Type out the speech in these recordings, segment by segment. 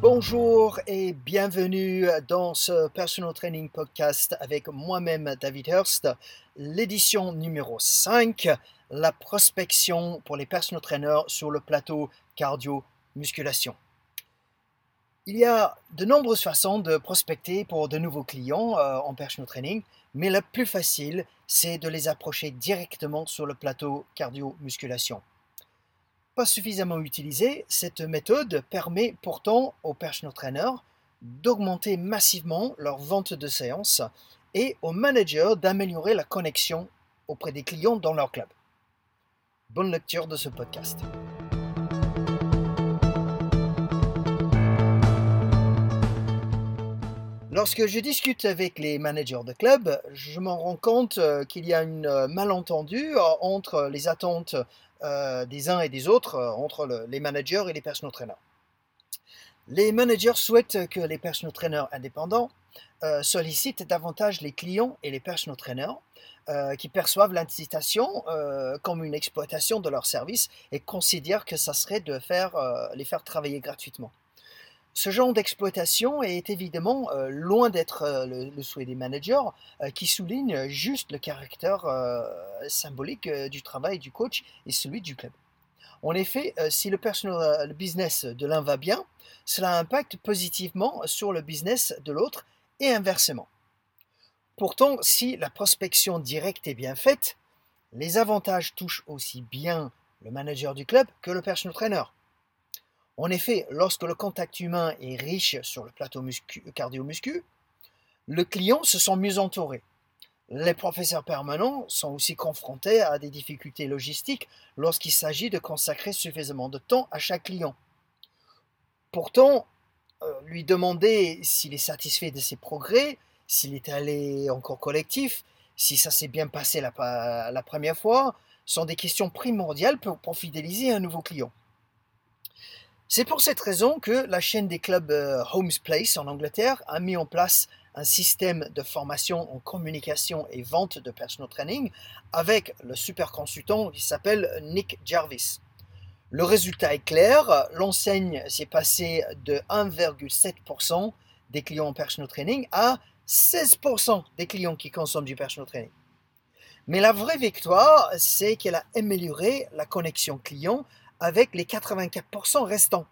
Bonjour et bienvenue dans ce Personal Training Podcast avec moi-même David Hurst, l'édition numéro 5, la prospection pour les personal trainers sur le plateau cardio-musculation. Il y a de nombreuses façons de prospecter pour de nouveaux clients euh, en personal training, mais la plus facile, c'est de les approcher directement sur le plateau cardio-musculation suffisamment utilisée, cette méthode permet pourtant aux personal trainers d'augmenter massivement leur vente de séances et aux managers d'améliorer la connexion auprès des clients dans leur club. Bonne lecture de ce podcast. Lorsque je discute avec les managers de club, je m'en rends compte euh, qu'il y a une euh, malentendu euh, entre les attentes des uns et des autres, entre les managers et les personal trainers. Les managers souhaitent que les personal trainers indépendants sollicitent davantage les clients et les personal trainers qui perçoivent l'incitation comme une exploitation de leur service et considèrent que ça serait de les faire travailler gratuitement. Ce genre d'exploitation est évidemment euh, loin d'être euh, le, souhait des managers euh, qui soulignent juste le caractère symbolique du travail du coach et celui du club. En effet, si le personal business de l'un va bien, cela impacte positivement sur le business de l'autre et inversement. Pourtant, si la prospection directe est bien faite, les avantages touchent aussi bien le manager du club que le personal trainer. En effet, lorsque le contact humain est riche sur le plateau cardio-muscu, le client se sent mieux entouré. Les professeurs permanents sont aussi confrontés à des difficultés logistiques lorsqu'il s'agit de consacrer suffisamment de temps à chaque client. Pourtant, euh, lui demander s'il est satisfait de ses progrès, s'il est allé encore collectif, si ça s'est bien passé la, première fois, sont des questions primordiales pour fidéliser un nouveau client. C'est pour cette raison que la chaîne des clubs euh, Homes Place en Angleterre a mis en place un système de formation en communication et vente de personal training avec le super consultant qui s'appelle Nick Jarvis. Le résultat est clair, l'enseigne s'est passée de 1,7% des clients en personal training à 16% des clients qui consomment du personal training. Mais la vraie victoire, c'est qu'elle a amélioré la connexion client avec les 84% restants.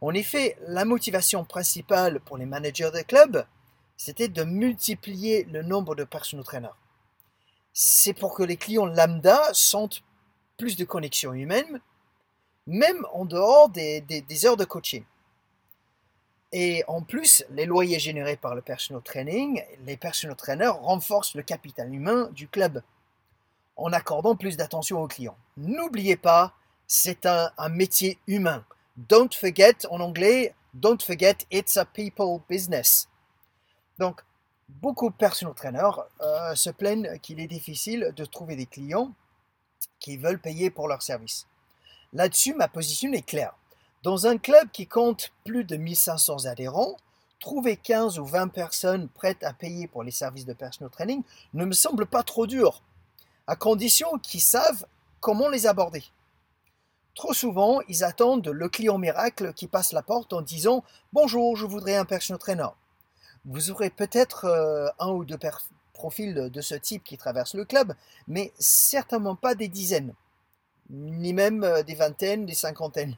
En effet, la motivation principale pour les managers de club, c'était de multiplier le nombre de personal trainers. C'est pour que les clients lambda sentent plus de connexion humaine, même en dehors des, des heures de coaching. Et en plus, les loyers générés par le personal training, les personal trainers renforcent le capital humain du club en accordant plus d'attention aux clients. N'oubliez pas c'est un, métier humain. Don't forget, en anglais, don't forget, it's a people business. Donc, beaucoup de personal trainers euh, se plaignent qu'il est difficile de trouver des clients qui veulent payer pour leur service. Là-dessus, ma position est claire. Dans un club qui compte plus de 1500 adhérents, trouver 15 ou 20 personnes prêtes à payer pour les services de personal training ne me semble pas trop dur, à condition qu'ils savent comment les aborder. Trop souvent, ils attendent le client miracle qui passe la porte en disant Bonjour, je voudrais un personal trainer. Vous aurez peut-être euh, un ou deux profils de, ce type qui traversent le club, mais certainement pas des dizaines, ni même euh, des vingtaines, des cinquantaines.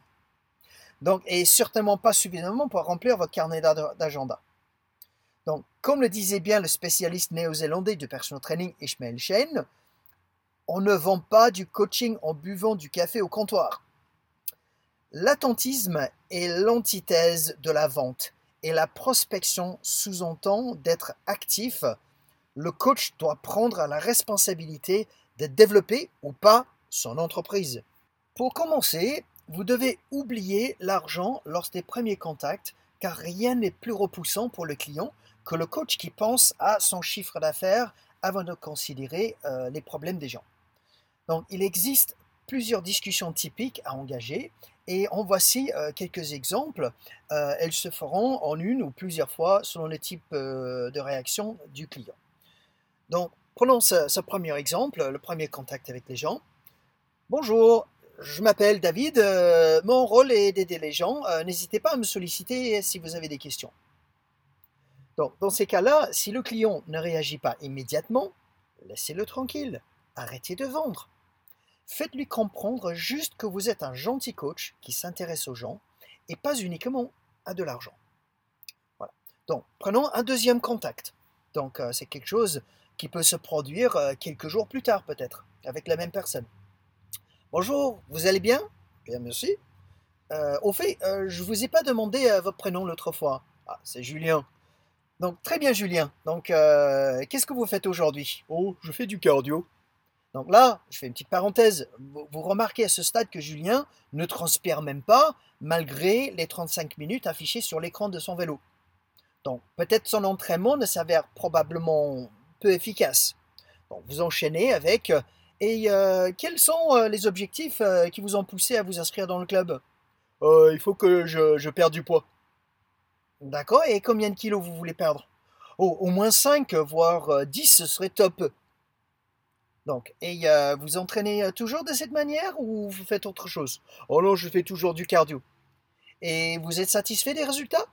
Donc, et certainement pas suffisamment pour remplir votre carnet d'agenda. Donc, comme le disait bien le spécialiste néo-zélandais de personal training Ishmael Shane, on ne vend pas du coaching en buvant du café au comptoir. L'attentisme est l'antithèse de la vente et la prospection sous-entend d'être actif. Le coach doit prendre la responsabilité de développer ou pas son entreprise. Pour commencer, vous devez oublier l'argent lors des premiers contacts car rien n'est plus repoussant pour le client que le coach qui pense à son chiffre d'affaires avant de considérer euh, les problèmes des gens. Donc il existe plusieurs discussions typiques à engager et en voici euh, quelques exemples. Euh, elles se feront en une ou plusieurs fois selon le type euh, de réaction du client. Donc, prenons ce, premier exemple, le premier contact avec les gens. Bonjour, je m'appelle David, mon rôle est d'aider les gens. N'hésitez pas à me solliciter si vous avez des questions. Donc, dans ces cas-là, si le client ne réagit pas immédiatement, laissez-le tranquille. Arrêtez de vendre. Faites-lui comprendre juste que vous êtes un gentil coach qui s'intéresse aux gens et pas uniquement à de l'argent. Voilà. Donc, prenons un deuxième contact. Donc, euh, c'est quelque chose qui peut se produire quelques jours plus tard peut-être, avec la même personne. Bonjour, vous allez bien? Bien, merci. Euh, au fait, euh, je ne vous ai pas demandé euh, votre prénom l'autre fois. Ah, c'est Julien. Donc, très bien, Julien. Donc, qu'est-ce que vous faites aujourd'hui? Oh, je fais du cardio. Donc là, je fais une petite parenthèse. Vous, remarquez à ce stade que Julien ne transpire même pas, malgré les 35 minutes affichées sur l'écran de son vélo. Donc, peut-être son entraînement ne s'avère probablement peu efficace. Donc, vous enchaînez avec et euh, quels sont euh, les objectifs euh, qui vous ont poussé à vous inscrire dans le club? Il faut que je, je, perde du poids. D'accord, et combien de kilos vous voulez perdre? Oh, Au moins 5, voire 10, ce serait top. Donc, et vous entraînez toujours de cette manière ou vous faites autre chose? Oh non, je fais toujours du cardio. Et vous êtes satisfait des résultats?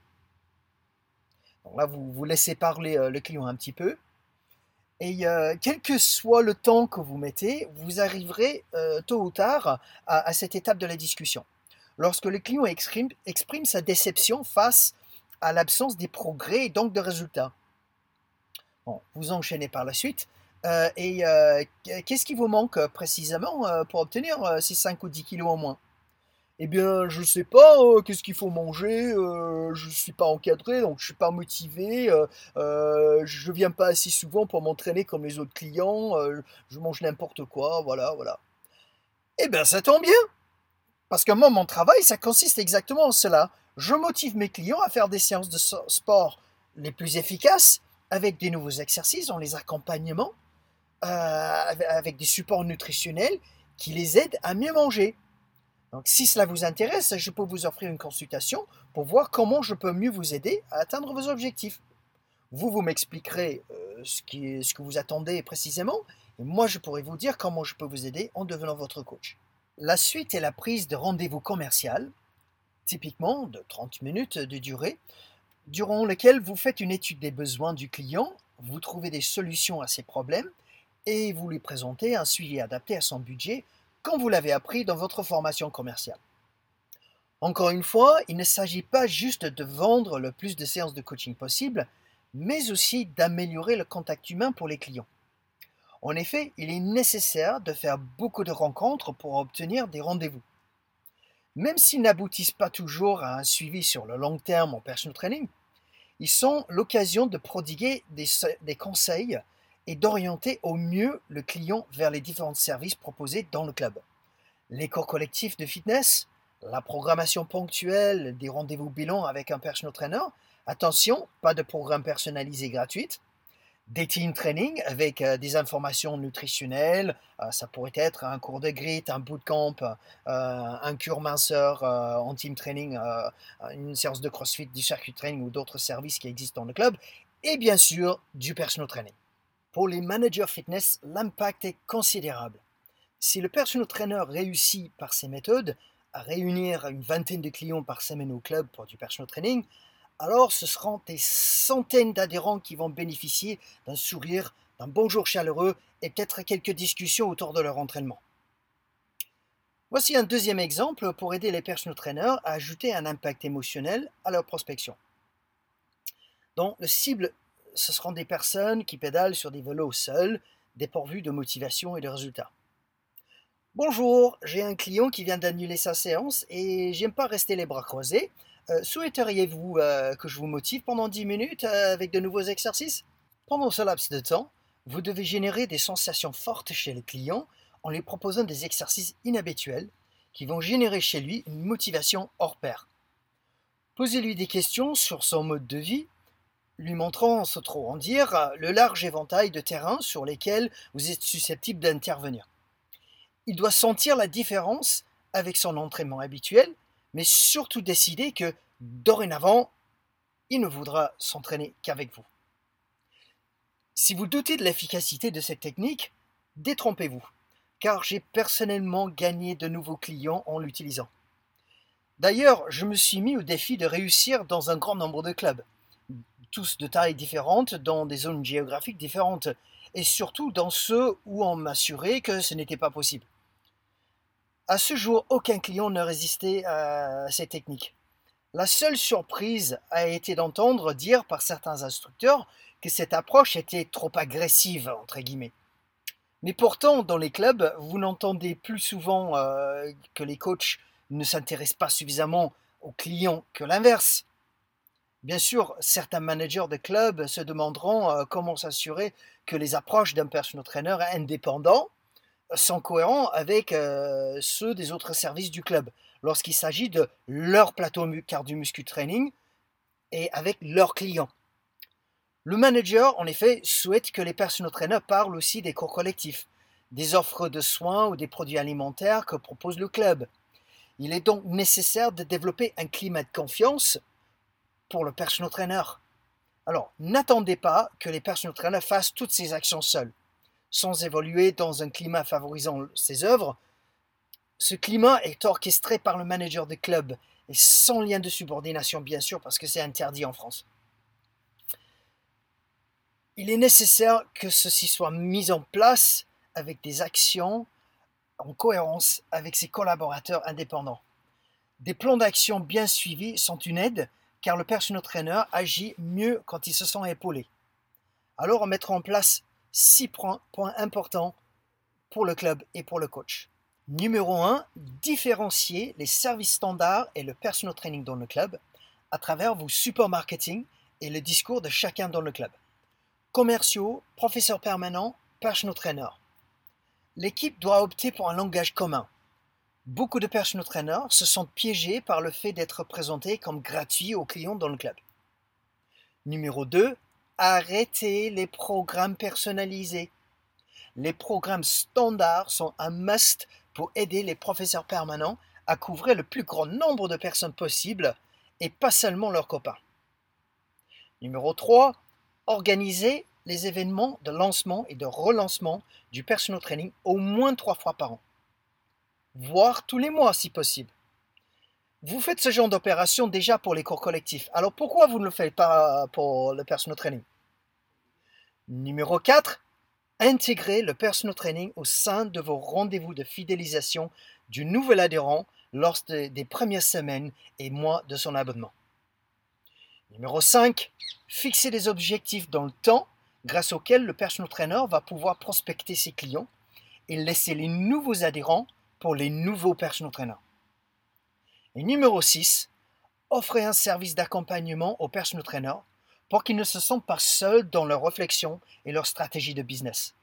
Là, vous, laissez parler le client un petit peu. Et euh, quel que soit le temps que vous mettez, vous arriverez euh, tôt ou tard à, cette étape de la discussion. Lorsque le client exprime, exprime sa déception face à l'absence des progrès et donc de résultats. Bon, vous enchaînez par la suite. Euh, et qu'est-ce qui vous manque précisément pour obtenir ces 5 ou 10 kilos en moins? Eh bien, je sais pas, euh, qu'est-ce qu'il faut manger, euh, je suis pas encadré, donc je suis pas motivé, euh, euh, je viens pas assez souvent pour m'entraîner comme les autres clients, je mange n'importe quoi, voilà, voilà. Eh bien, ça tombe bien, parce que moi, mon travail, ça consiste exactement en cela. Je motive mes clients à faire des séances de sport les plus efficaces, avec des nouveaux exercices, en les accompagnements, avec des supports nutritionnels qui les aident à mieux manger. Donc, si cela vous intéresse, je peux vous offrir une consultation pour voir comment je peux mieux vous aider à atteindre vos objectifs. Vous, vous m'expliquerez euh, ce, ce que vous attendez précisément, et moi, je pourrai vous dire comment je peux vous aider en devenant votre coach. La suite est la prise de rendez-vous commercial, typiquement de 30 minutes de durée, durant lequel vous faites une étude des besoins du client, vous trouvez des solutions à ses problèmes et vous lui présentez un suivi adapté à son budget comme vous l'avez appris dans votre formation commerciale. Encore une fois, il ne s'agit pas juste de vendre le plus de séances de coaching possible, mais aussi d'améliorer le contact humain pour les clients. En effet, il est nécessaire de faire beaucoup de rencontres pour obtenir des rendez-vous. Même s'ils n'aboutissent pas toujours à un suivi sur le long terme en personal training, ils sont l'occasion de prodiguer des, des conseils et d'orienter au mieux le client vers les différents services proposés dans le club. Les cours collectifs de fitness, la programmation ponctuelle des rendez-vous bilan avec un personal trainer, attention, pas de programme personnalisé gratuit, des team training avec euh, des informations nutritionnelles, euh, ça pourrait être un cours de grit, un bootcamp, euh, un cure minceur en team training, une séance de crossfit, du circuit training ou d'autres services qui existent dans le club, et bien sûr du personal training. Pour les managers fitness, l'impact est considérable. Si le personal trainer réussit par ces méthodes à réunir une vingtaine de clients par semaine au club pour du personal training, alors ce seront des centaines d'adhérents qui vont bénéficier d'un sourire, d'un bonjour chaleureux et peut-être quelques discussions autour de leur entraînement. Voici un deuxième exemple pour aider les personal trainers à ajouter un impact émotionnel à leur prospection. Donc, le cible ce seront des personnes qui pédalent sur des vélos seuls, dépourvus de motivation et de résultats. Bonjour, j'ai un client qui vient d'annuler sa séance et j'aime pas rester les bras croisés. Euh, souhaiteriez-vous euh, que je vous motive pendant 10 minutes euh, avec de nouveaux exercices? Pendant ce laps de temps, vous devez générer des sensations fortes chez le client en lui proposant des exercices inhabituels qui vont générer chez lui une motivation hors pair. Posez-lui des questions sur son mode de vie lui montrant, sans trop en dire, le large éventail de terrains sur lesquels vous êtes susceptible d'intervenir. Il doit sentir la différence avec son entraînement habituel, mais surtout décider que, dorénavant, il ne voudra s'entraîner qu'avec vous. Si vous doutez de l'efficacité de cette technique, détrompez-vous, car j'ai personnellement gagné de nouveaux clients en l'utilisant. D'ailleurs, je me suis mis au défi de réussir dans un grand nombre de clubs, tous de tailles différentes, dans des zones géographiques différentes, et surtout dans ceux où on m'assurait que ce n'était pas possible. À ce jour, aucun client ne résistait à ces techniques. La seule surprise a été d'entendre dire par certains instructeurs que cette approche était trop agressive, entre guillemets. Mais pourtant, dans les clubs, vous n'entendez plus souvent euh, que les coachs ne s'intéressent pas suffisamment aux clients que l'inverse. Bien sûr, certains managers de clubs se demanderont euh, comment s'assurer que les approches d'un personal trainer indépendant sont cohérents avec euh, ceux des autres services du club lorsqu'il s'agit de leur plateau cardio-muscu training et avec leurs clients. Le manager, en effet, souhaite que les personal trainers parlent aussi des cours collectifs, des offres de soins ou des produits alimentaires que propose le club. Il est donc nécessaire de développer un climat de confiance pour le personal trainer. Alors, n'attendez pas que les personal trainers fassent toutes ces actions seuls, sans évoluer dans un climat favorisant ses œuvres. Ce climat est orchestré par le manager de club et sans lien de subordination, bien sûr, parce que c'est interdit en France. Il est nécessaire que ceci soit mis en place avec des actions en cohérence avec ses collaborateurs indépendants. Des plans d'action bien suivis sont une aide car le personal trainer agit mieux quand il se sent épaulé. Alors on mettra en place six points, importants pour le club et pour le coach. Numéro 1, différencier les services standards et le personal training dans le club à travers vos support marketing et le discours de chacun dans le club commerciaux, professeurs permanents, personal trainer. L'équipe doit opter pour un langage commun. Beaucoup de personal trainers se sentent piégés par le fait d'être présentés comme gratuits aux clients dans le club. Numéro 2. Arrêtez les programmes personnalisés. Les programmes standards sont un must pour aider les professeurs permanents à couvrir le plus grand nombre de personnes possible et pas seulement leurs copains. Numéro 3 organiser les événements de lancement et de relancement du personal training au moins trois fois par an, voire tous les mois si possible. Vous faites ce genre d'opération déjà pour les cours collectifs, alors pourquoi vous ne le faites pas pour le personal training? Numéro 4, intégrer le personal training au sein de vos rendez-vous de fidélisation du nouvel adhérent lors des premières semaines et mois de son abonnement. Numéro 5, fixer des objectifs dans le temps grâce auxquels le personal trainer va pouvoir prospecter ses clients et laisser les nouveaux adhérents pour les nouveaux personal trainers. Et numéro 6, offrir un service d'accompagnement aux personal trainers pour qu'ils ne se sentent pas seuls dans leur réflexion et leur stratégie de business.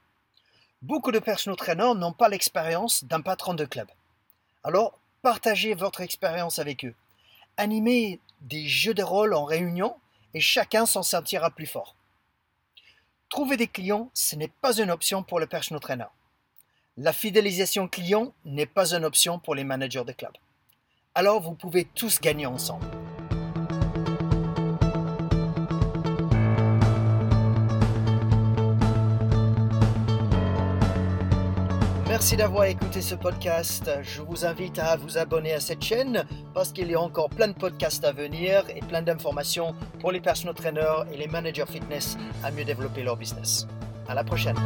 Beaucoup de personal trainers n'ont pas l'expérience d'un patron de club. Alors, partagez votre expérience avec eux. Animez des jeux de rôle en réunion et chacun s'en sentira plus fort. Trouver des clients, ce n'est pas une option pour le personal trainer. La fidélisation client n'est pas une option pour les managers de club. Alors vous pouvez tous gagner ensemble. Merci d'avoir écouté ce podcast. Je vous invite à vous abonner à cette chaîne parce qu'il y a encore plein de podcasts à venir et plein d'informations pour les personal trainers et les managers fitness à mieux développer leur business. À la prochaine.